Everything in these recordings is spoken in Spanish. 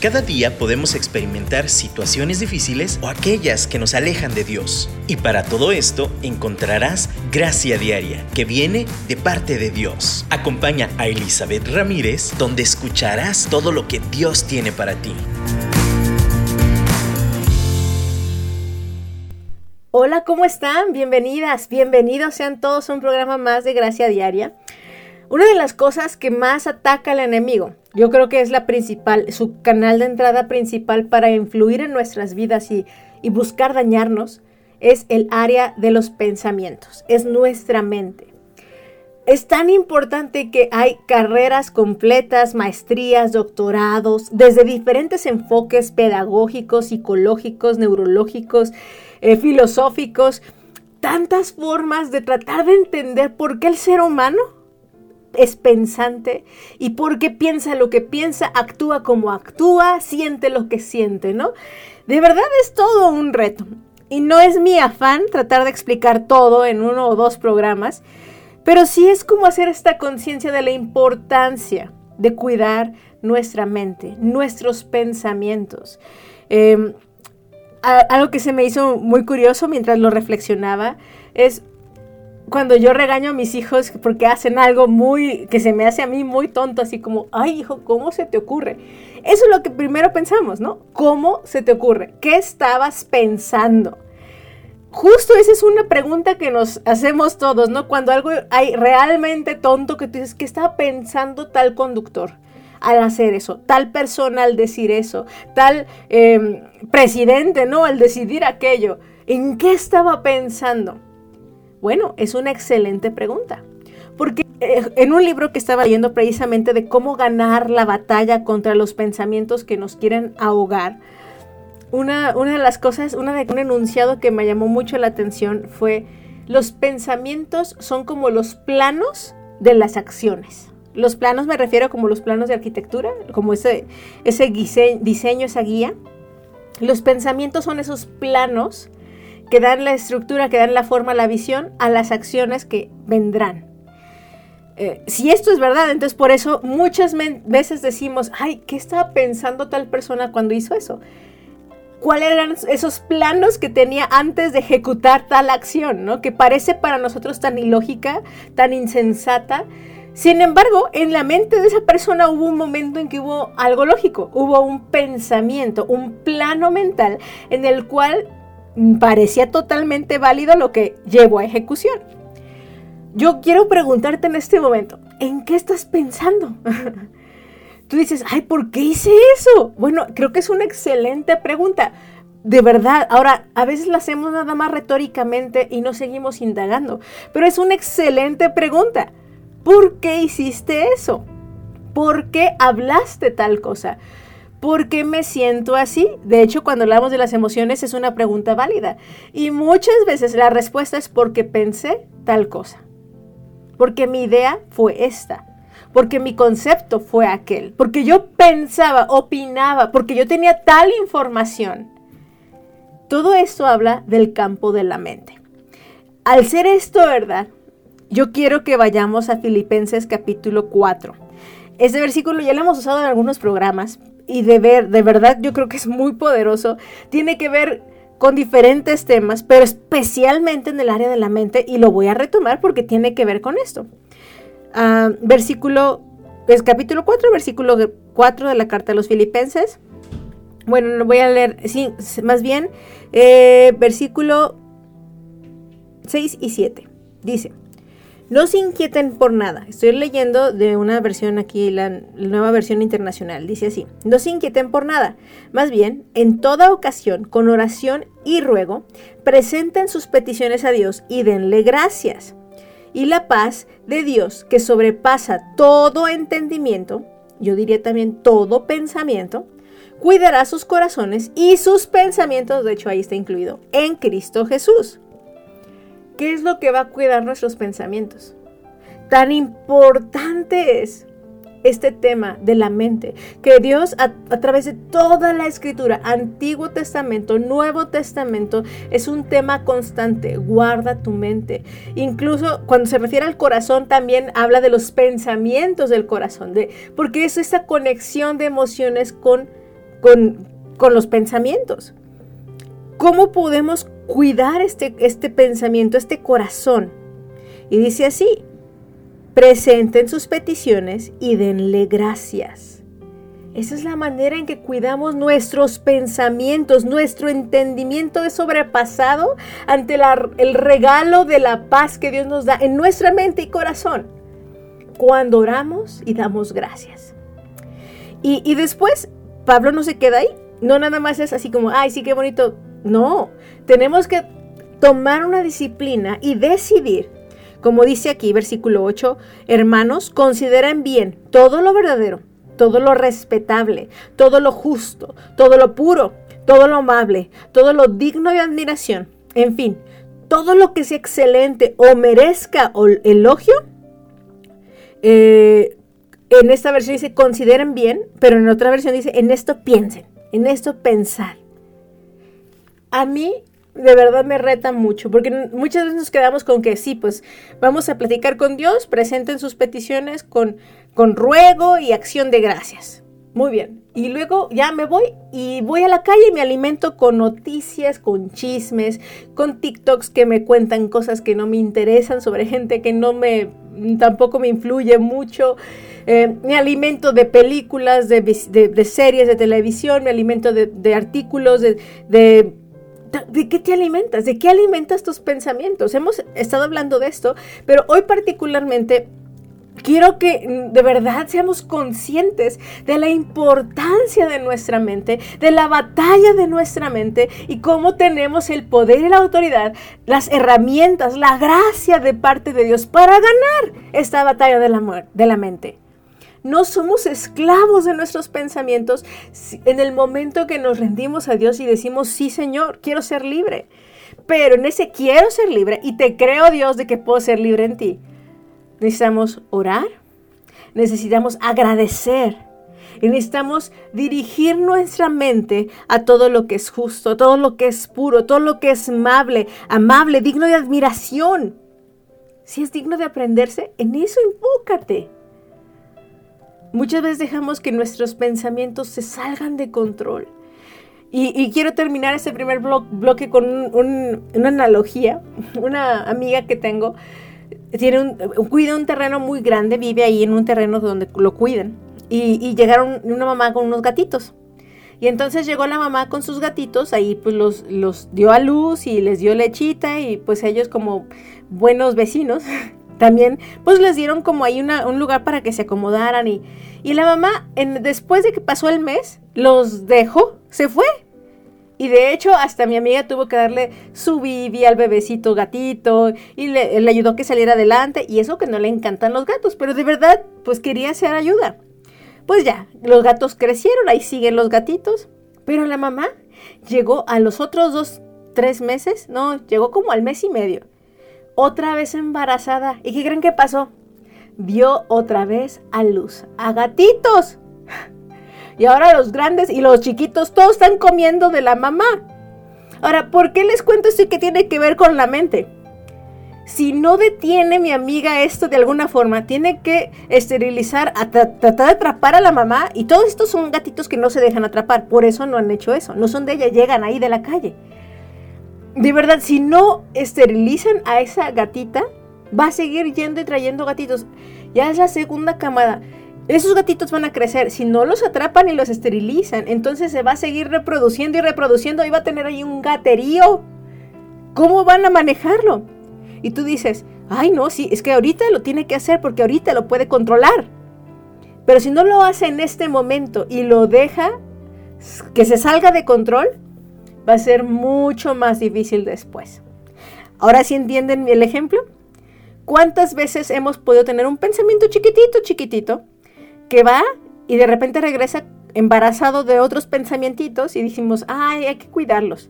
Cada día podemos experimentar situaciones difíciles o aquellas que nos alejan de Dios. Y para todo esto encontrarás gracia diaria que viene de parte de Dios. Acompaña a Elizabeth Ramírez donde escucharás todo lo que Dios tiene para ti. Hola, ¿cómo están? Bienvenidas, bienvenidos sean todos a un programa más de Gracia Diaria. Una de las cosas que más ataca al enemigo, yo creo que es la principal, su canal de entrada principal para influir en nuestras vidas y, buscar dañarnos, es el área de los pensamientos, es nuestra mente. Es tan importante que hay carreras completas, maestrías, doctorados, desde diferentes enfoques pedagógicos, psicológicos, neurológicos, eh, filosóficos, tantas formas de tratar de entender por qué el ser humano es pensante y porque piensa lo que piensa, actúa como actúa, siente lo que siente, ¿no? De verdad es todo un reto. Y no es mi afán tratar de explicar todo en uno o dos programas, pero sí es como hacer esta conciencia de la importancia de cuidar nuestra mente, nuestros pensamientos. Em, algo que se me hizo muy curioso mientras lo reflexionaba es cuando yo regaño a mis hijos porque hacen algo muy, que se me hace a mí muy tonto, así como, ay hijo, ¿cómo se te ocurre? Eso es lo que primero pensamos, ¿no? ¿Cómo se te ocurre? ¿Qué estabas pensando? Justo esa es una pregunta que nos hacemos todos, ¿no? Cuando algo hay realmente tonto que tú dices, ¿qué estaba pensando tal conductor? al hacer eso, tal persona al decir eso, tal em, presidente, ¿no? Al decidir aquello. ¿En qué estaba pensando? Bueno, es una excelente pregunta. Porque eh, en un libro que estaba leyendo precisamente de cómo ganar la batalla contra los pensamientos que nos quieren ahogar, una, una de las cosas, una de, un enunciado que me llamó mucho la atención fue, los pensamientos son como los planos de las acciones. Los planos me refiero como los planos de arquitectura, como ese, ese diseño, esa guía. Los pensamientos son esos planos que dan la estructura, que dan la forma, la visión a las acciones que vendrán. Eh, si esto es verdad, entonces por eso muchas veces decimos, ay, ¿qué estaba pensando tal persona cuando hizo eso? ¿Cuáles eran esos planos que tenía antes de ejecutar tal acción, ¿no? Que parece para nosotros tan ilógica, tan insensata, sin embargo, en la mente de esa persona hubo un momento en que hubo algo lógico, hubo un pensamiento, un plano mental en el cual parecía totalmente válido lo que llevó a ejecución. Yo quiero preguntarte en este momento, ¿en qué estás pensando? Tú dices, ay, ¿por qué hice eso? Bueno, creo que es una excelente pregunta. De verdad, ahora a veces la hacemos nada más retóricamente y no seguimos indagando, pero es una excelente pregunta. ¿Por qué hiciste eso? ¿Por qué hablaste tal cosa? ¿Por qué me siento así? De hecho, cuando hablamos de las emociones es una pregunta válida. Y muchas veces la respuesta es porque pensé tal cosa. Porque mi idea fue esta. Porque mi concepto fue aquel. Porque yo pensaba, opinaba, porque yo tenía tal información. Todo esto habla del campo de la mente. Al ser esto verdad, yo quiero que vayamos a Filipenses capítulo 4. Este versículo ya lo hemos usado en algunos programas y de ver, de verdad yo creo que es muy poderoso. Tiene que ver con diferentes temas, pero especialmente en el área de la mente y lo voy a retomar porque tiene que ver con esto. Ah, versículo, es capítulo 4, versículo 4 de la carta a los filipenses. Bueno, lo voy a leer, sí, más bien, eh, versículo 6 y 7. Dice, no se inquieten por nada. Estoy leyendo de una versión aquí, la, nueva versión internacional. Dice así, no se inquieten por nada. Más bien, en toda ocasión, con oración y ruego, presenten sus peticiones a Dios y denle gracias. Y la paz de Dios, que sobrepasa todo entendimiento, yo diría también todo pensamiento, cuidará sus corazones y sus pensamientos, de hecho ahí está incluido, en Cristo Jesús. ¿Qué es lo que va a cuidar nuestros pensamientos? Tan importante es este tema de la mente, que Dios a, través de toda la escritura, Antiguo Testamento, Nuevo Testamento, es un tema constante, guarda tu mente. Incluso cuando se refiere al corazón, también habla de los pensamientos del corazón, de, porque es esa conexión de emociones con con, con los pensamientos. ¿Cómo podemos cuidar este, este pensamiento, este corazón? Y dice así, presenten sus peticiones y denle gracias. Esa es la manera en que cuidamos nuestros pensamientos, nuestro entendimiento es sobrepasado ante el regalo de la paz que Dios nos da en nuestra mente y corazón cuando oramos y damos gracias. Y, y después, Pablo no se queda ahí, no nada más es así como, ay, sí, qué bonito, no, tenemos que tomar una disciplina y decidir, como dice aquí versículo 8, hermanos, consideren bien todo lo verdadero, todo lo respetable, todo lo justo, todo lo puro, todo lo amable, todo lo digno de admiración, en fin, todo lo que sea excelente o merezca elogio. Eh, en esta versión dice consideren bien, pero en otra versión dice en esto piensen, en esto pensar a mí de verdad me reta mucho, porque muchas veces nos quedamos con que sí, pues vamos a platicar con Dios, presenten sus peticiones con, con ruego y acción de gracias. Muy bien. Y luego ya me voy y voy a la calle y me alimento con noticias, con chismes, con TikToks que me cuentan cosas que no me interesan sobre gente que no me, tampoco me influye mucho. Eh, me alimento de películas, de, series de televisión, me alimento de, artículos, de ¿De qué te alimentas? ¿De qué alimentas tus pensamientos? Hemos estado hablando de esto, pero hoy particularmente quiero que mm, de verdad seamos conscientes de la importancia de nuestra mente, de la batalla de nuestra mente y cómo tenemos el poder y la autoridad, las herramientas, la gracia de parte de Dios para ganar esta batalla de la, de la mente. No somos esclavos de nuestros pensamientos en el momento que nos rendimos a Dios y decimos, sí Señor, quiero ser libre. Pero en ese quiero ser libre y te creo Dios de que puedo ser libre en ti. Necesitamos orar, necesitamos agradecer y necesitamos dirigir nuestra mente a todo lo que es justo, todo lo que es puro, todo lo que es amable, amable, digno de admiración. Si es digno de aprenderse, en eso enfócate. Muchas veces dejamos que nuestros pensamientos se salgan de control. Y, quiero terminar este primer bloque con una analogía. Una amiga que tengo tiene un, cuida un terreno muy grande, vive ahí en un terreno donde lo cuidan. Y, llegaron una mamá con unos gatitos. Y entonces llegó la mamá con sus gatitos, ahí pues los, los dio a luz y les dio lechita y pues ellos como buenos vecinos también pues les dieron como ahí un lugar para que se acomodaran y, y la mamá en, después de que pasó el mes los dejó, se fue. Y de hecho, hasta mi amiga tuvo que darle su bibi al bebecito gatito y le, le, ayudó que saliera adelante. Y eso que no le encantan los gatos, pero de verdad, pues quería hacer ayuda. Pues ya, los gatos crecieron, ahí siguen los gatitos. Pero la mamá llegó a los otros dos, tres meses, no, llegó como al mes y medio otra vez embarazada. ¿Y qué creen que pasó? Dio otra vez a luz a gatitos. Y ahora los grandes y los chiquitos todos están comiendo de la mamá. Ahora, ¿por qué les cuento esto y qué tiene que ver con la mente? Si no detiene mi amiga esto de alguna forma, tiene que esterilizar, tratar de atrapar a la mamá. Y todos estos son gatitos que no se dejan atrapar. Por eso no han hecho eso. No son de ella, llegan ahí de la calle de verdad, si no esterilizan a esa gatita, va a seguir yendo y trayendo gatitos. Ya es la segunda camada. Esos gatitos van a crecer. Si no los atrapan y los esterilizan, entonces se va a seguir reproduciendo y reproduciendo y va a tener ahí un gaterío. ¿Cómo van a manejarlo? Y tú dices, ay no, sí, es que ahorita lo tiene que hacer porque ahorita lo puede controlar. Pero si no lo hace en este momento y lo deja que se salga de control, va a ser mucho más difícil después. Ahora sí entienden el ejemplo. ¿Cuántas veces hemos podido tener un pensamiento chiquitito, chiquitito, que va y de repente regresa embarazado de otros pensamientos y decimos, ay, hay que cuidarlos.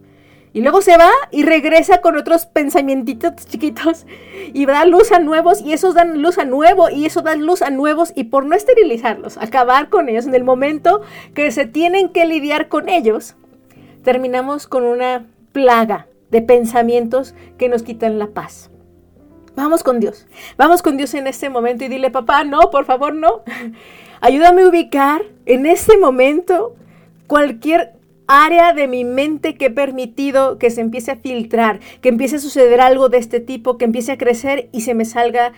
Y luego se va y regresa con otros pensamientos chiquitos y da luz a nuevos y esos dan luz a nuevo y eso da luz a nuevos y por no esterilizarlos, acabar con ellos en el momento que se tienen que lidiar con ellos, terminamos con una plaga de pensamientos que nos quitan la paz. Vamos con Dios. Vamos con Dios en este momento y dile, papá, no, por favor, no. Ayúdame a ubicar en este momento cualquier área de mi mente que he permitido que se empiece a filtrar, que empiece a suceder algo de este tipo, que empiece a crecer y se me salga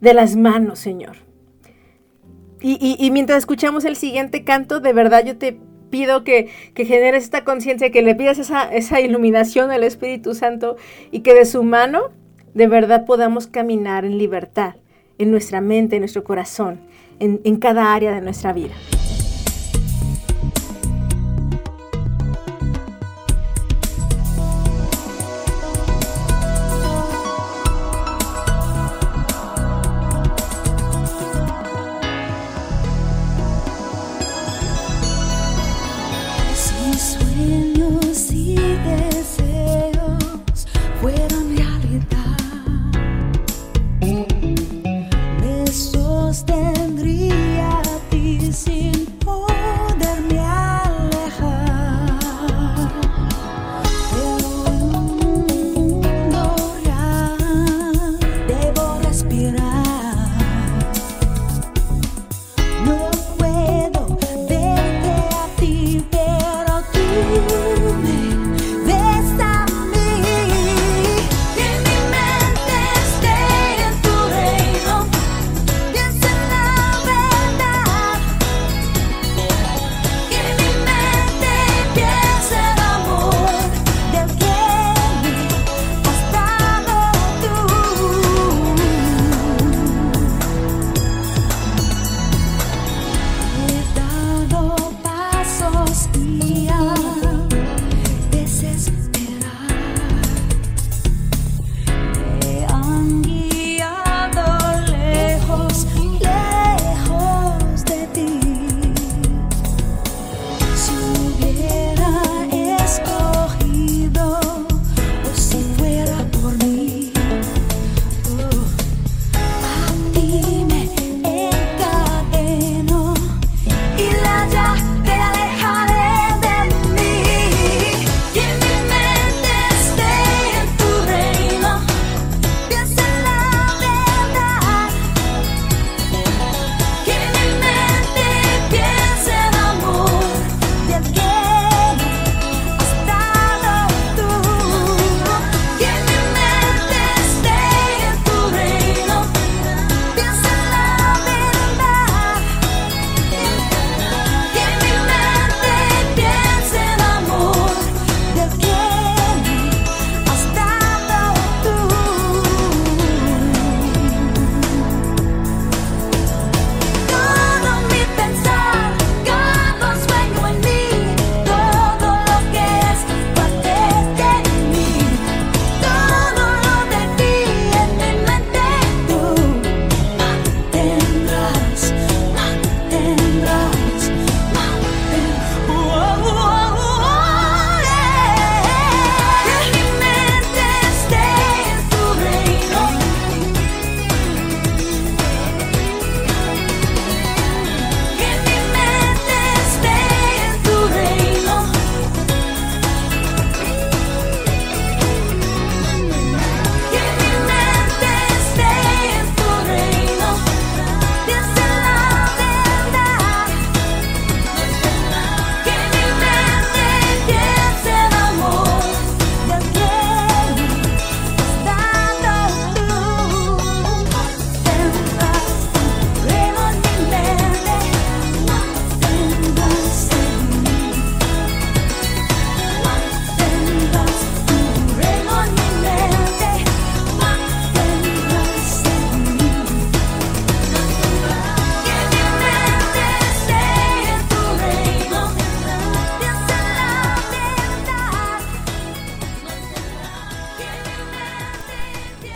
de las manos, Señor. Y, mientras escuchamos el siguiente canto, de verdad yo te pido que, que generes esta conciencia, que le pidas esa, esa iluminación al Espíritu Santo y que de su mano de verdad podamos caminar en libertad, en nuestra mente, en nuestro corazón, en, en cada área de nuestra vida.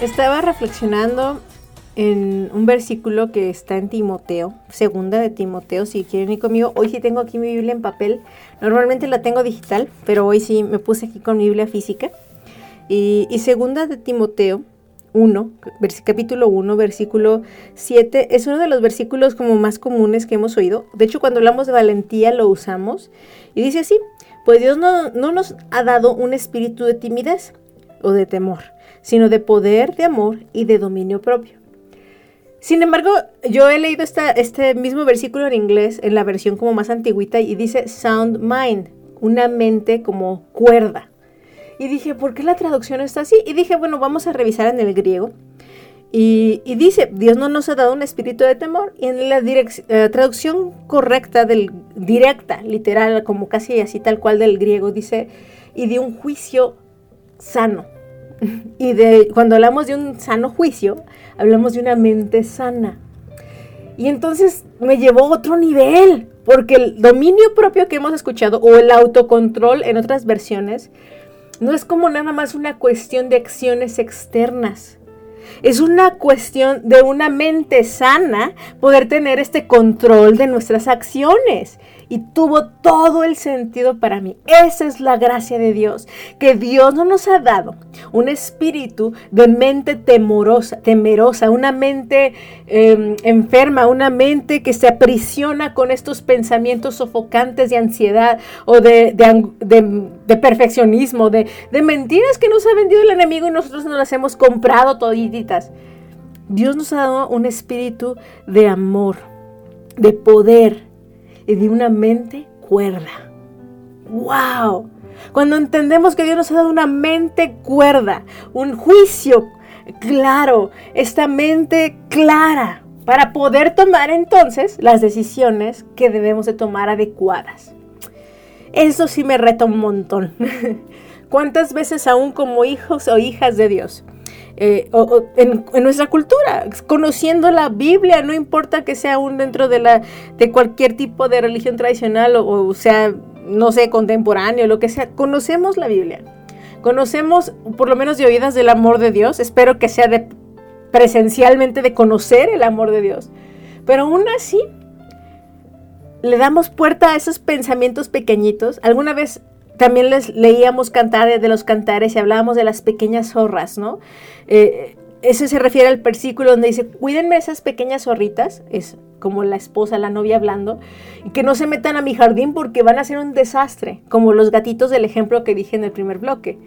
Estaba reflexionando en un versículo que está en Timoteo, segunda de Timoteo, si quieren ir conmigo. Hoy sí tengo aquí mi Biblia en papel. Normalmente la tengo digital, pero hoy sí me puse aquí con mi Biblia física. Y, segunda de Timoteo 1, capítulo 1, versículo 7, es uno de los versículos como más comunes que hemos oído. De hecho, cuando hablamos de valentía lo usamos. Y dice así, pues Dios no, no nos ha dado un espíritu de timidez o de temor sino de poder, de amor y de dominio propio. Sin embargo, yo he leído este mismo versículo en inglés, en la versión como más antigüita, y dice sound mind, una mente como cuerda. Y dije, ¿por qué la traducción está así? Y dije, bueno, vamos a revisar en el griego. Y, dice, Dios no nos ha dado un espíritu de temor. Y en la eh, traducción correcta, del, directa, literal, como casi así tal cual del griego, dice, y de un juicio sano. Y de cuando hablamos de un sano juicio, hablamos de una mente sana. Y entonces me llevó a otro nivel, porque el dominio propio que hemos escuchado, o el autocontrol en otras versiones, no es como nada más una cuestión de acciones externas es una cuestión de una mente sana poder tener este control de nuestras acciones. Y tuvo todo el sentido para mí. Esa es la gracia de Dios, que Dios no nos ha dado un espíritu de mente temorosa, temerosa, una mente em, enferma, una mente que se aprisiona con estos pensamientos sofocantes de ansiedad o de, perfeccionismo, de, mentiras que nos ha vendido el enemigo y nosotros nos las hemos comprado toditas. Dios nos ha dado un espíritu de amor, de poder y de una mente cuerda. ¡Wow! Cuando entendemos que Dios nos ha dado una mente cuerda, un juicio claro, esta mente clara, para poder tomar entonces las decisiones que debemos de tomar adecuadas. Eso sí me reta un montón. ¿Cuántas veces aún como hijos o hijas de Dios eh, en, nuestra cultura, conociendo la Biblia, no importa que sea aún dentro de, la, de cualquier tipo de religión tradicional o, o sea, no sé, contemporáneo, lo que sea, conocemos la Biblia. Conocemos, por lo menos de oídas, del amor de Dios. Espero que sea de, presencialmente de conocer el amor de Dios. Pero aún así, le damos puerta a esos pensamientos pequeñitos. Alguna vez también les leíamos cantar de los cantares y hablábamos de las pequeñas zorras, ¿no? Eh, se refiere al versículo donde dice, cuídenme esas pequeñas zorritas, es como la esposa, la novia hablando, y que no se metan a mi jardín porque van a ser un desastre, como los gatitos del ejemplo que dije en el primer bloque.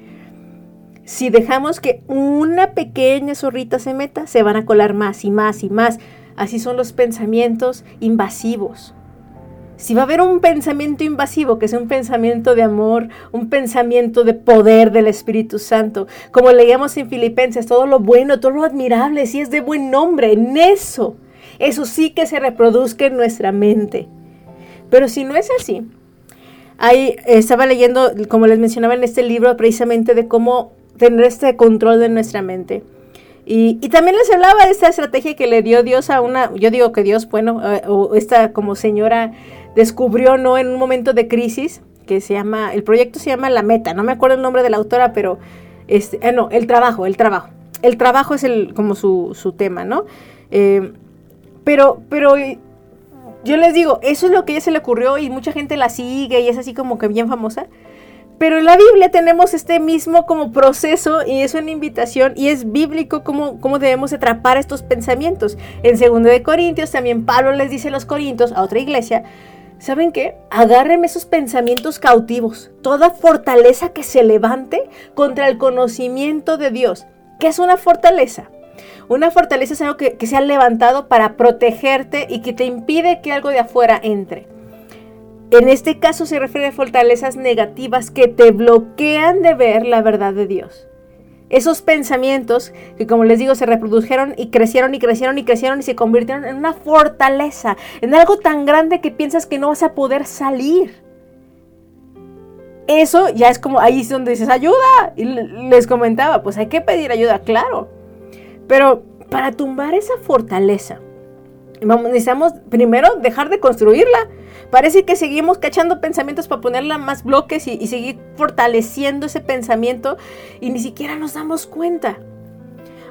Si dejamos que una pequeña zorrita se meta, se van a colar más y más y más. Así son los pensamientos invasivos. Si va a haber un pensamiento invasivo, que es un pensamiento de amor, un pensamiento de poder del Espíritu Santo, como leíamos en Filipenses, todo lo bueno, todo lo admirable, si es de buen nombre, en eso, eso sí que se reproduzca en nuestra mente. Pero si no es así, ahí estaba leyendo, como les mencionaba en este libro, precisamente de cómo tener este control de nuestra mente. Y, también les hablaba de esta estrategia que le dio Dios a una, yo digo que Dios, bueno, eh, o esta como señora descubrió, ¿no? En un momento de crisis, que se llama, el proyecto se llama La Meta, no me acuerdo el nombre de la autora, pero, este, eh, no, el trabajo, el trabajo. El trabajo es el, como su, su tema, ¿no? Eh, pero, pero yo les digo, eso es lo que a ella se le ocurrió y mucha gente la sigue y es así como que bien famosa. Pero en la Biblia tenemos este mismo como proceso y es una invitación y es bíblico cómo, cómo debemos atrapar estos pensamientos. En 2 de Corintios también Pablo les dice a los Corintios, a otra iglesia, ¿saben qué? Agárrenme esos pensamientos cautivos, toda fortaleza que se levante contra el conocimiento de Dios. ¿Qué es una fortaleza? Una fortaleza es algo que, que se ha levantado para protegerte y que te impide que algo de afuera entre. En este caso se refiere a fortalezas negativas que te bloquean de ver la verdad de Dios. Esos pensamientos que como les digo se reprodujeron y crecieron y crecieron y crecieron y se convirtieron en una fortaleza, en algo tan grande que piensas que no vas a poder salir. Eso ya es como ahí es donde dices ayuda. Y les comentaba, pues hay que pedir ayuda, claro. Pero para tumbar esa fortaleza, necesitamos primero dejar de construirla. Parece que seguimos cachando pensamientos para ponerle más bloques y, seguir fortaleciendo ese pensamiento y ni siquiera nos damos cuenta.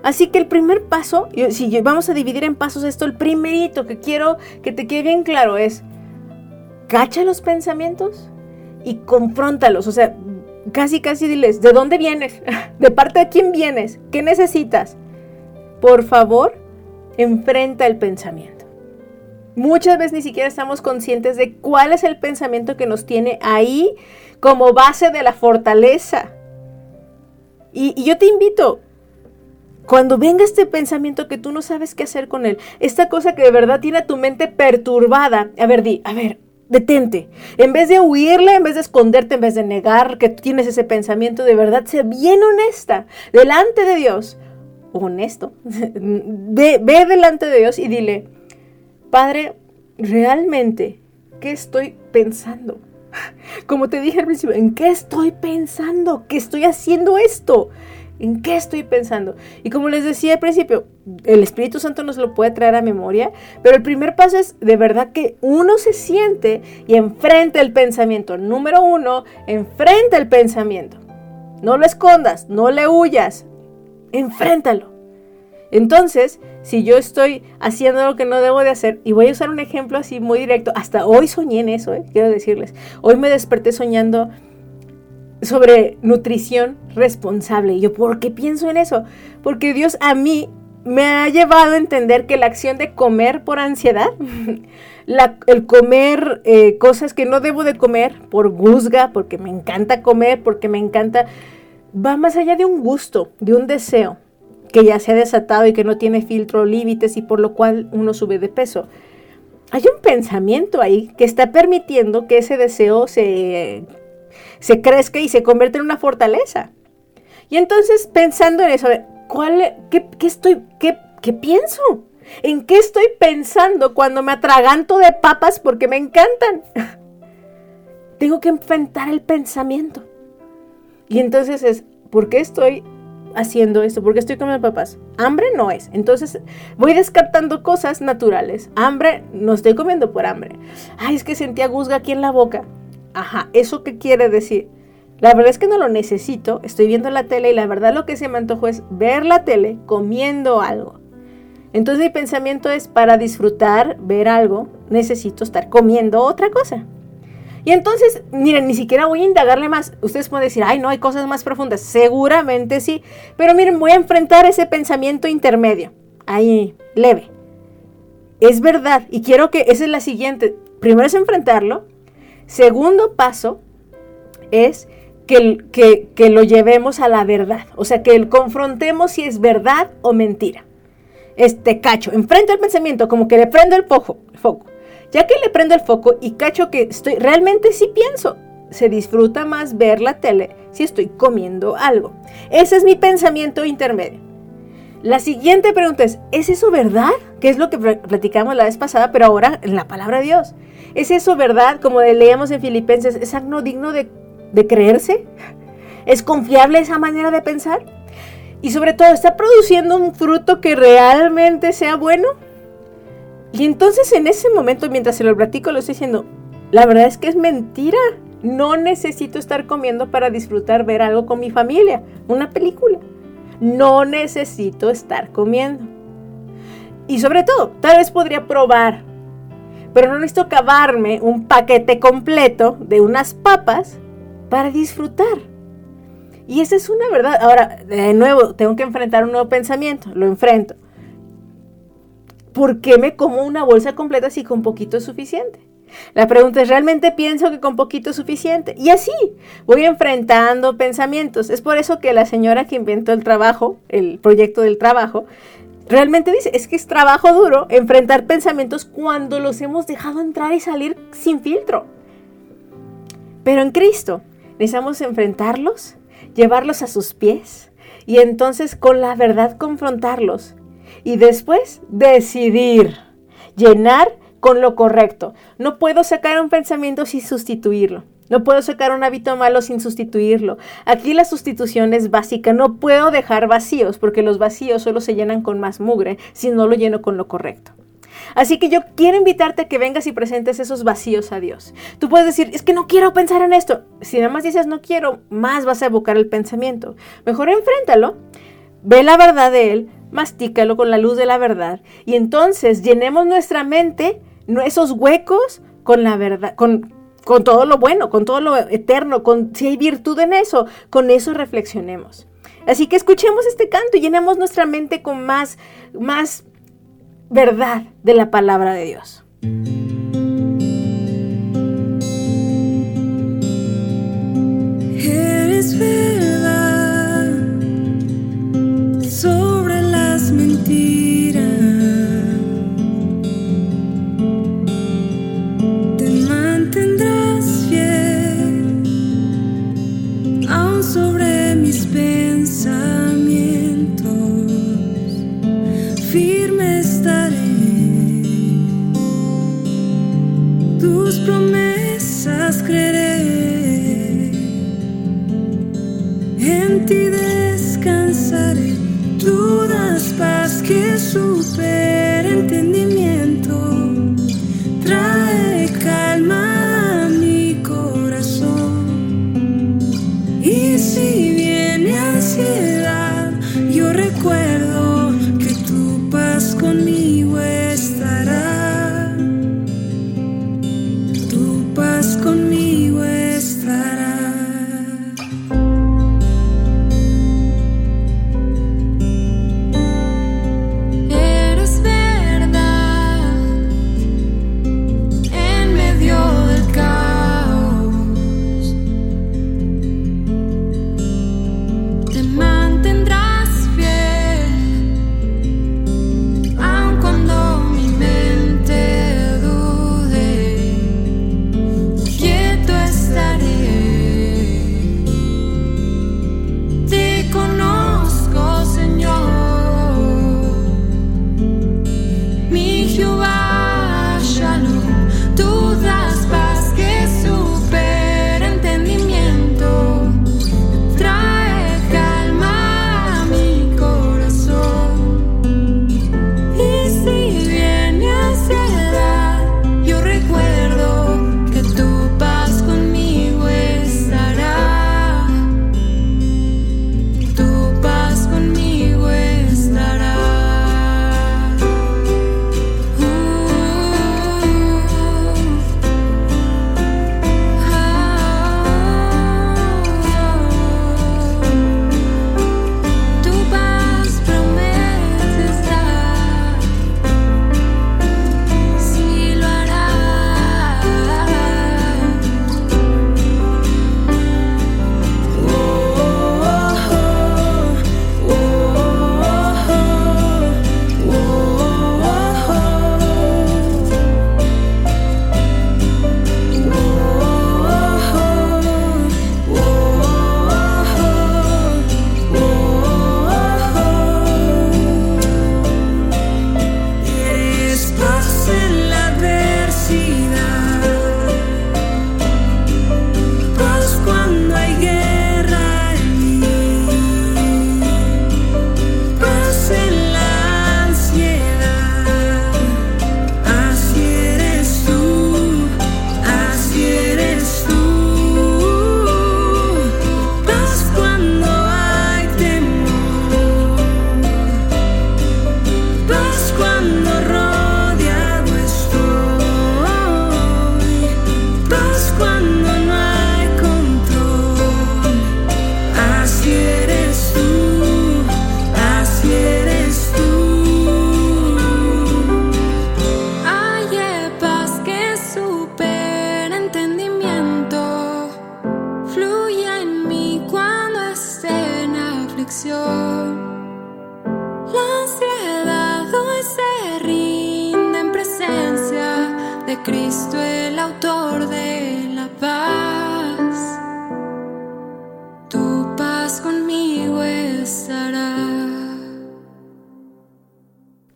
Así que el primer paso, si vamos a dividir en pasos esto, el primerito que quiero que te quede bien claro es, cacha los pensamientos y confróntalos. O sea, casi, casi diles, ¿de dónde vienes? ¿De parte de quién vienes? ¿Qué necesitas? Por favor, enfrenta el pensamiento. Muchas veces ni siquiera estamos conscientes de cuál es el pensamiento que nos tiene ahí como base de la fortaleza. Y, yo te invito, cuando venga este pensamiento que tú no sabes qué hacer con él, esta cosa que de verdad tiene a tu mente perturbada, a ver, di, a ver, detente. En vez de huirle, en vez de esconderte, en vez de negar que tienes ese pensamiento, de verdad, sé bien honesta delante de Dios. Honesto. ve, ve delante de Dios y dile, Padre, realmente, ¿qué estoy pensando? Como te dije al principio, ¿en qué estoy pensando? ¿Qué estoy haciendo esto? ¿En qué estoy pensando? Y como les decía al principio, el Espíritu Santo nos lo puede traer a memoria, pero el primer paso es de verdad que uno se siente y enfrenta el pensamiento. Número uno, enfrenta el pensamiento. No lo escondas, no le huyas, enfréntalo. Entonces, si yo estoy haciendo lo que no debo de hacer, y voy a usar un ejemplo así muy directo, hasta hoy soñé en eso, ¿eh? quiero decirles, hoy me desperté soñando sobre nutrición responsable. Y yo, ¿por qué pienso en eso? Porque Dios a mí me ha llevado a entender que la acción de comer por ansiedad, el comer eh, cosas que no debo de comer por guzga, porque me encanta comer, porque me encanta, va más allá de un gusto, de un deseo que ya se ha desatado y que no tiene filtro, límites y por lo cual uno sube de peso. Hay un pensamiento ahí que está permitiendo que ese deseo se se crezca y se convierte en una fortaleza. Y entonces pensando en eso, ¿cuál, qué, estoy, qué, qué pienso? ¿En qué estoy pensando cuando me atraganto de papas porque me encantan? Tengo que enfrentar el pensamiento. Y entonces es, ¿por qué estoy haciendo esto? ¿Por qué estoy comiendo papas? Hambre no es. Entonces voy descartando cosas naturales. Hambre, no estoy comiendo por hambre. Ay, es que sentía guzga aquí en la boca. Ajá, ¿eso qué quiere decir? La verdad es que no lo necesito, estoy viendo la tele y la verdad lo que se me antojó es ver la tele comiendo algo. Entonces mi pensamiento es, para disfrutar, ver algo, necesito estar comiendo otra cosa. Y entonces, miren, ni siquiera voy a indagarle más. Ustedes pueden decir, ay, no, hay cosas más profundas. Seguramente sí. Pero miren, voy a enfrentar ese pensamiento intermedio. Ahí, leve. Es verdad. Y quiero que esa es la siguiente. Primero es enfrentarlo. Segundo paso es que, que, lo llevemos a la verdad, o sea, que confrontemos si es verdad o mentira. Este cacho, enfrento el pensamiento como que le prendo el foco, foco. Ya que le prendo el foco y cacho que estoy, realmente sí pienso, se disfruta más ver la tele si estoy comiendo algo. Ese es mi pensamiento intermedio. La siguiente pregunta es, ¿es eso verdad? Que es lo que platicamos la vez pasada, pero ahora en la palabra de Dios. ¿Es eso verdad? Como leíamos en Filipenses, ¿es algo digno de, de creerse? ¿Es confiable esa manera de pensar? Y sobre todo, ¿está produciendo un fruto que realmente sea bueno? Y entonces en ese momento, mientras se lo platico, lo estoy diciendo, la verdad es que es mentira. No necesito estar comiendo para disfrutar ver algo con mi familia, una película. No necesito estar comiendo. Y sobre todo, tal vez podría probar pero no necesito acabarme un paquete completo de unas papas para disfrutar. Y esa es una verdad. Ahora, de nuevo, tengo que enfrentar un nuevo pensamiento. Lo enfrento. ¿Por qué me como una bolsa completa si con poquito es suficiente? La pregunta es, ¿realmente pienso que con poquito es suficiente? Y así voy enfrentando pensamientos. Es por eso que la señora que inventó el trabajo, el proyecto del trabajo, realmente dice, es que es trabajo duro enfrentar pensamientos cuando los hemos dejado entrar y salir sin filtro. Pero en Cristo necesitamos enfrentarlos, llevarlos a sus pies y entonces con la verdad confrontarlos y después decidir, llenar con lo correcto. No puedo sacar un pensamiento sin sustituirlo. No puedo sacar un hábito malo sin sustituirlo. Aquí la sustitución es básica. No puedo dejar vacíos porque los vacíos solo se llenan con más mugre si no lo lleno con lo correcto. Así que yo quiero invitarte a que vengas y presentes esos vacíos a Dios. Tú puedes decir, es que no quiero pensar en esto. Si nada más dices no quiero, más vas a evocar el pensamiento. Mejor enfréntalo, ve la verdad de Él, mastícalo con la luz de la verdad y entonces llenemos nuestra mente, esos huecos con la verdad, con, con todo lo bueno, con todo lo eterno, con si hay virtud en eso, con eso reflexionemos. Así que escuchemos este canto y llenemos nuestra mente con más, más verdad de la palabra de Dios.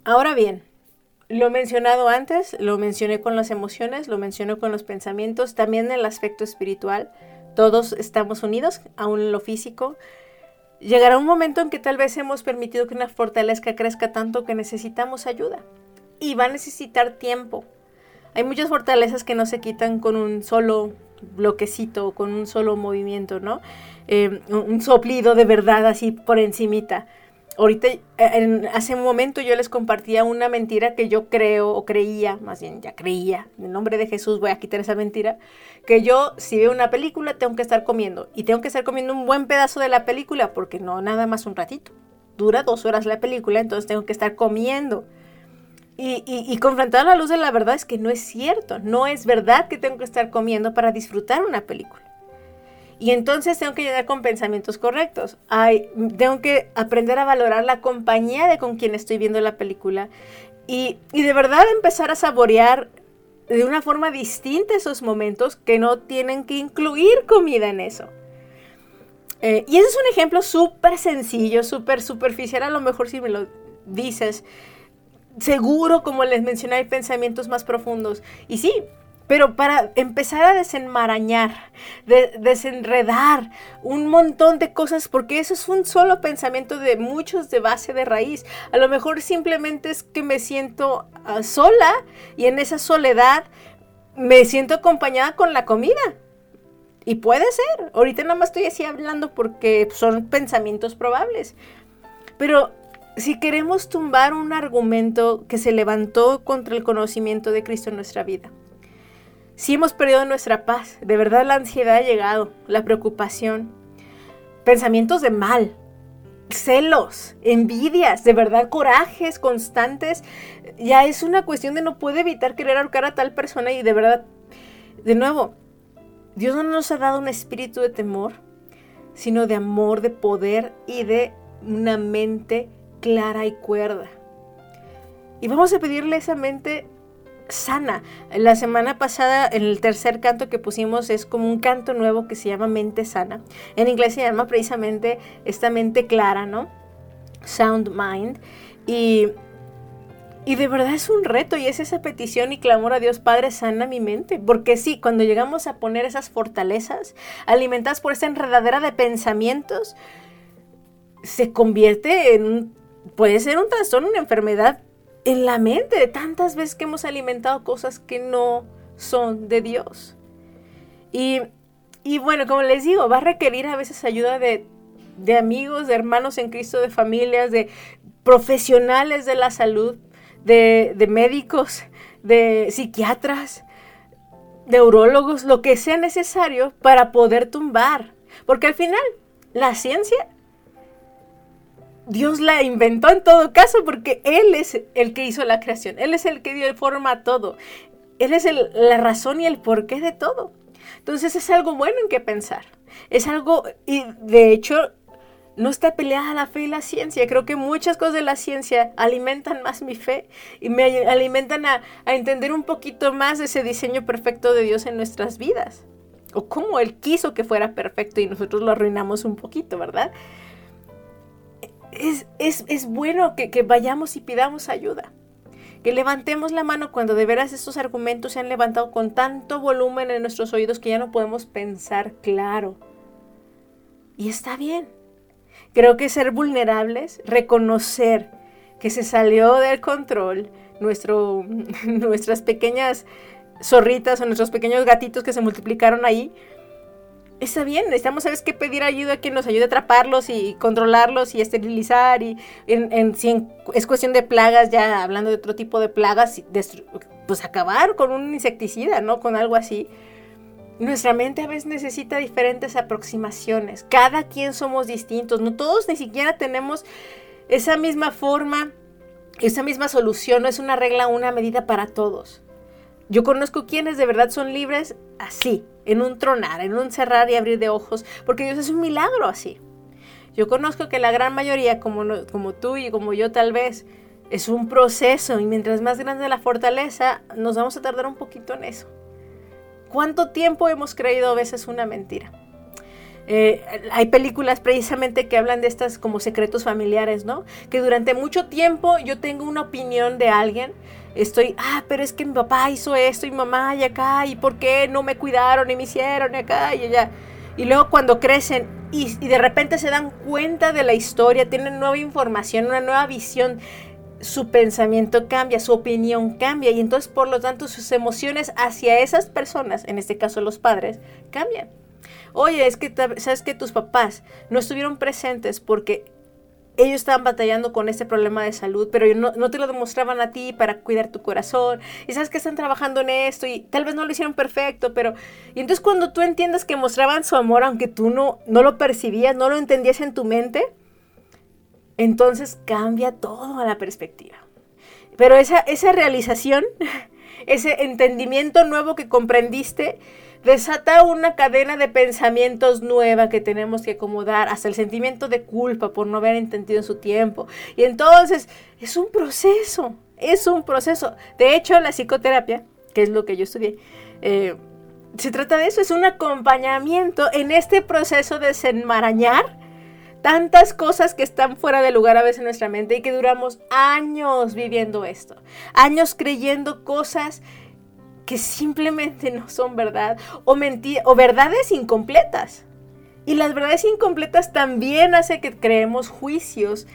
Ahora bien, lo mencionado antes, lo mencioné con las emociones, lo menciono con los pensamientos, también el aspecto espiritual. Todos estamos unidos, aún en lo físico. Llegará un momento en que tal vez hemos permitido que una fortaleza crezca tanto que necesitamos ayuda. Y va a necesitar tiempo. Hay muchas fortalezas que no se quitan con un solo bloquecito, con un solo movimiento, ¿no? Eh, un soplido de verdad así por encimita. Ahorita, eh, en- hace un momento yo les compartía una mentira que yo creo o creía, más bien ya creía, en el nombre de Jesús voy a quitar esa mentira, que yo si veo una película tengo que estar comiendo y tengo que estar comiendo un buen pedazo de la película porque no nada más un ratito. Dura dos horas la película, entonces tengo que estar comiendo. Y, y, y confrontar a la luz de la verdad es que no es cierto, no es verdad que tengo que estar comiendo para disfrutar una película. Y entonces tengo que llegar con pensamientos correctos. Ay, tengo que aprender a valorar la compañía de con quien estoy viendo la película. Y, y de verdad empezar a saborear de una forma distinta esos momentos que no tienen que incluir comida en eso. Eh, y ese es un ejemplo súper sencillo, súper superficial, a lo mejor si me lo dices. Seguro, como les mencioné, hay pensamientos más profundos. Y sí, Pero para empezar a desenmarañar, desenredar un montón de cosas, porque eso es un solo pensamiento de muchos de base de raíz. A lo mejor simplemente es que me siento ah, sola y en esa soledad me siento acompañada con la comida. Y puede ser. Ahorita nada más estoy así hablando porque son pensamientos probables. Pero si queremos tumbar un argumento que se levantó contra el conocimiento de Cristo en nuestra vida, si hemos perdido nuestra paz, de verdad la ansiedad ha llegado, la preocupación, pensamientos de mal, celos, envidias, de verdad corajes constantes, ya es una cuestión de no puede evitar querer ahorcar a tal persona y de verdad, de nuevo, Dios no nos ha dado un espíritu de temor, sino de amor, de poder y de una mente clara y cuerda. Y vamos a pedirle esa mente sana. La semana pasada, en el tercer canto que pusimos, es como un canto nuevo que se llama mente sana. En inglés se llama precisamente esta mente clara, ¿no? Sound mind. Y, y de verdad es un reto y es esa petición y clamor a Dios Padre, sana mi mente. Porque sí, cuando llegamos a poner esas fortalezas, alimentadas por esa enredadera de pensamientos, se convierte en puede ser un trastorno, una enfermedad en la mente de tantas veces que hemos alimentado cosas que no son de Dios. Y, bueno, como les digo, va a requerir a veces ayuda de, amigos, de hermanos en Cristo, de familias, de profesionales de la salud, de, de médicos, de psiquiatras, de urólogos, lo que sea necesario para poder tumbar. Porque al final, la ciencia Dios la inventó en todo caso porque Él es el que hizo la creación, Él es el que dio forma a todo, Él es la razón y el porqué de todo. Entonces es algo bueno en que pensar, es algo, y de hecho no está peleada la fe y la ciencia. Creo que muchas cosas de la ciencia alimentan más mi fe y me alimentan a, a, entender un poquito más de ese diseño perfecto de Dios en nuestras vidas. O cómo Él quiso que fuera perfecto y nosotros lo arruinamos un poquito, ¿verdad? Es, bueno que, que vayamos y pidamos ayuda. Que levantemos la mano cuando de veras estos argumentos se han levantado con tanto volumen en nuestros oídos que ya no podemos pensar claro. Y está bien. Creo que ser vulnerables, reconocer que se salió del control nuestro, nuestras pequeñas zorritas o nuestros pequeños gatitos que se multiplicaron ahí, está bien, necesitamos, ¿sabes qué? Pedir ayuda a quien nos ayude a atraparlos y controlarlos y esterilizar. Y en, si es cuestión de plagas, ya hablando de otro tipo de plagas, pues acabar con un insecticida, ¿no? Con algo así. Nuestra mente a veces necesita diferentes aproximaciones. Cada quien somos distintos. No todos ni siquiera tenemos esa misma forma, esa misma solución. No es una regla, una medida para todos. Yo conozco quienes de verdad son libres así, en un tronar, en un cerrar y abrir de ojos, porque Dios es un milagro así. Yo conozco que la gran mayoría, como, como tú y como yo tal vez, es un proceso y mientras más grande la fortaleza, nos vamos a tardar un poquito en eso. ¿Cuánto tiempo hemos creído a veces una mentira? Eh, hay películas precisamente que hablan de estas como secretos familiares, ¿no? Que durante mucho tiempo yo tengo una opinión de alguien, estoy, ah, pero es que mi papá hizo esto y mamá y acá, y por qué no me cuidaron y me hicieron y acá y allá. Y luego cuando crecen y, de repente se dan cuenta de la historia, tienen nueva información, una nueva visión, su pensamiento cambia, su opinión cambia y entonces por lo tanto sus emociones hacia esas personas, en este caso los padres, cambian. Oye, es que sabes que tus papás no estuvieron presentes porque ellos estaban batallando con este problema de salud, pero no, no, te lo demostraban a ti para cuidar tu corazón. Y sabes que están trabajando en esto y tal vez no lo hicieron perfecto, pero... Y entonces cuando tú entiendes que mostraban su amor, aunque tú no, no lo percibías, no lo entendías en tu mente, entonces cambia todo a la perspectiva. Pero esa, esa realización, ese entendimiento nuevo que comprendiste, desata una cadena de pensamientos nueva que tenemos que acomodar, hasta el sentimiento de culpa por no haber entendido en su tiempo. Y entonces es un proceso, es un proceso. De hecho, la psicoterapia, que es lo que yo estudié, eh, se trata de eso, es un acompañamiento en este proceso de desenmarañar tantas cosas que están fuera de lugar a veces en nuestra mente y que duramos años viviendo esto, años creyendo cosas que simplemente no son verdad o, o verdades incompletas. Y las verdades incompletas también hacen que creemos juicios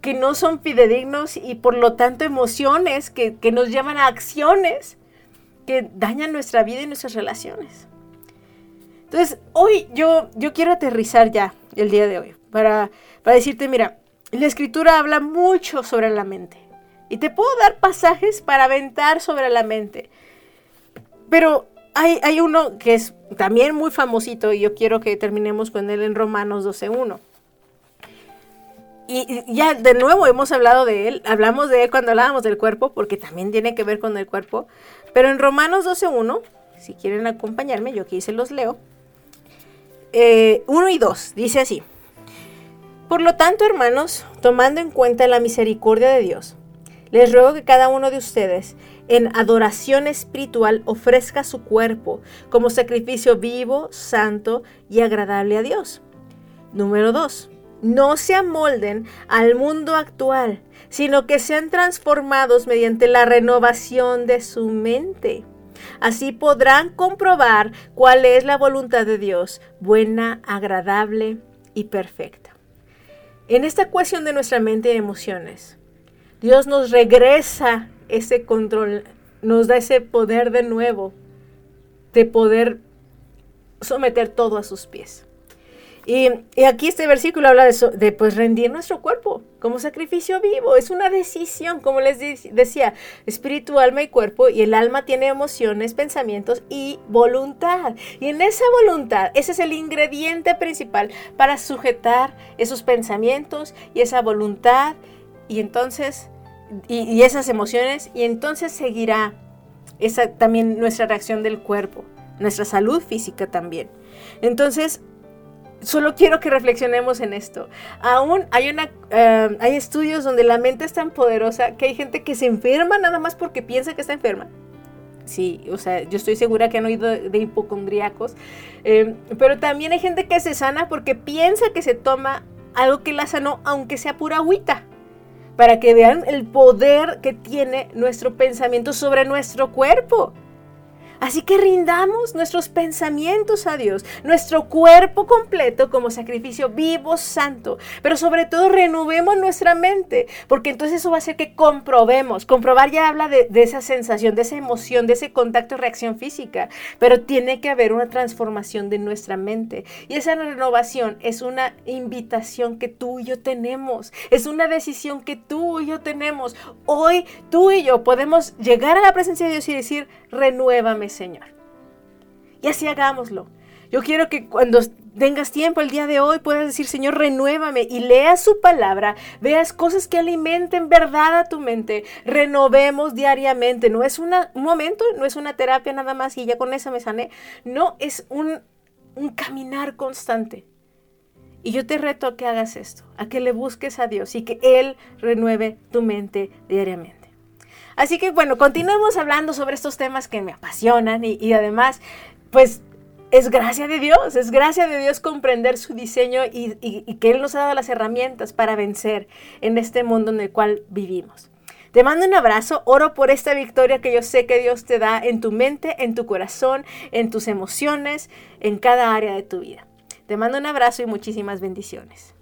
que no son fidedignos y por lo tanto emociones que, que nos llevan a acciones que dañan nuestra vida y nuestras relaciones. Entonces, hoy yo, yo quiero aterrizar ya el día de hoy para, para decirte, mira, la escritura habla mucho sobre la mente. Y te puedo dar pasajes para aventar sobre la mente. Pero hay, hay uno que es también muy famosito y yo quiero que terminemos con él en Romanos 12.1. Y, y ya de nuevo hemos hablado de él, hablamos de él cuando hablábamos del cuerpo, porque también tiene que ver con el cuerpo. Pero en Romanos 12.1, si quieren acompañarme, yo aquí se los leo. 1 eh, y 2, dice así. Por lo tanto, hermanos, tomando en cuenta la misericordia de Dios, les ruego que cada uno de ustedes en adoración espiritual ofrezca su cuerpo como sacrificio vivo, santo y agradable a Dios. Número 2. No se amolden al mundo actual, sino que sean transformados mediante la renovación de su mente Así podrán comprobar cuál es la voluntad de Dios, buena, agradable y perfecta. En esta cuestión de nuestra mente y emociones, Dios nos regresa ese control, nos da ese poder de nuevo de poder someter todo a sus pies. Y, aquí este versículo habla de, pues rendir nuestro cuerpo como sacrificio vivo. Es una decisión, como les decía, espíritu, alma y cuerpo. Y el alma tiene emociones, pensamientos y voluntad. Y en esa voluntad, ese es el ingrediente principal para sujetar esos pensamientos y esa voluntad. Y entonces, y, esas emociones. Y entonces seguirá esa también nuestra reacción del cuerpo, nuestra salud física también. Entonces, solo quiero que reflexionemos en esto. Aún hay, una, eh, hay estudios donde la mente es tan poderosa que hay gente que se enferma nada más porque piensa que está enferma. Sí, o sea, yo estoy segura que han oído de hipocondríacos. Eh, pero también hay gente que se sana porque piensa que se toma algo que la sanó, aunque sea pura agüita. Para que vean el poder que tiene nuestro pensamiento sobre nuestro cuerpo. Así que rindamos nuestros pensamientos a Dios, nuestro cuerpo completo como sacrificio vivo, santo, pero sobre todo renovemos nuestra mente, porque entonces eso va a hacer que comprobemos. Comprobar ya habla de, esa sensación, de esa emoción, de ese contacto, reacción física, pero tiene que haber una transformación de nuestra mente. Y esa renovación es una invitación que tú y yo tenemos, es una decisión que tú y yo tenemos. Hoy tú y yo podemos llegar a la presencia de Dios y decir, renuévame Señor. Y así hagámoslo. Yo quiero que cuando tengas tiempo el día de hoy puedas decir, Señor, renuévame y leas su palabra, veas cosas que alimenten verdad a tu mente, renovemos diariamente. No es un momento, no es una terapia nada más y ya con esa me sané. No, es un, un caminar constante. Y yo te reto a que hagas esto, a que le busques a Dios y que Él renueve tu mente diariamente. Así que bueno, continuemos hablando sobre estos temas que me apasionan y, además, pues es gracia de Dios, es gracia de Dios comprender su diseño y, que Él nos ha dado las herramientas para vencer en este mundo en el cual vivimos. Te mando un abrazo, oro por esta victoria que yo sé que Dios te da en tu mente, en tu corazón, en tus emociones, en cada área de tu vida. Te mando un abrazo y muchísimas bendiciones.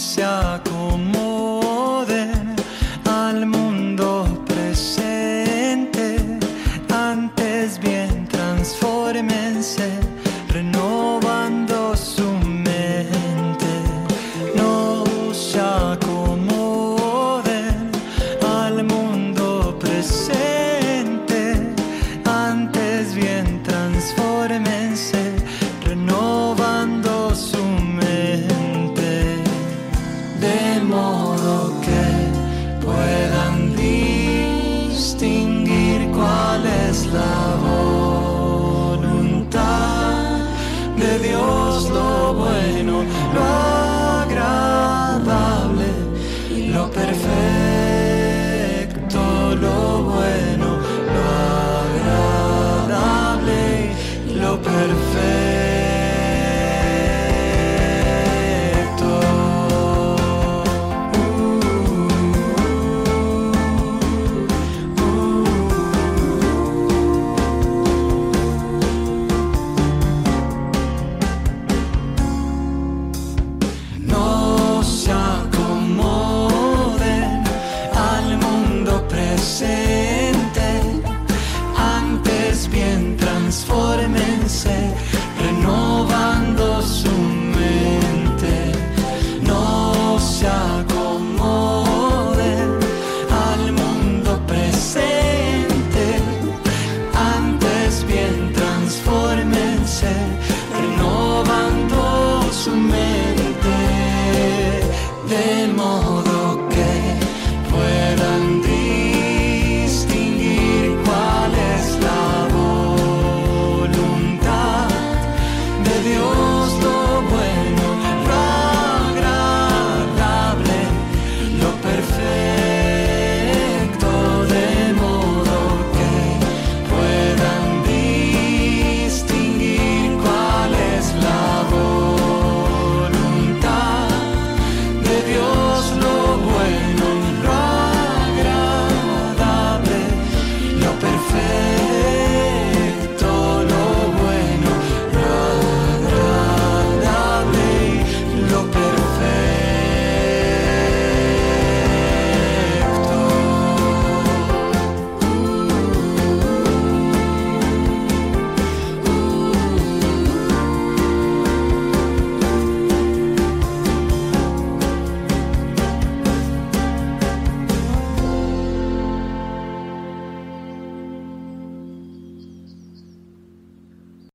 Se acomoden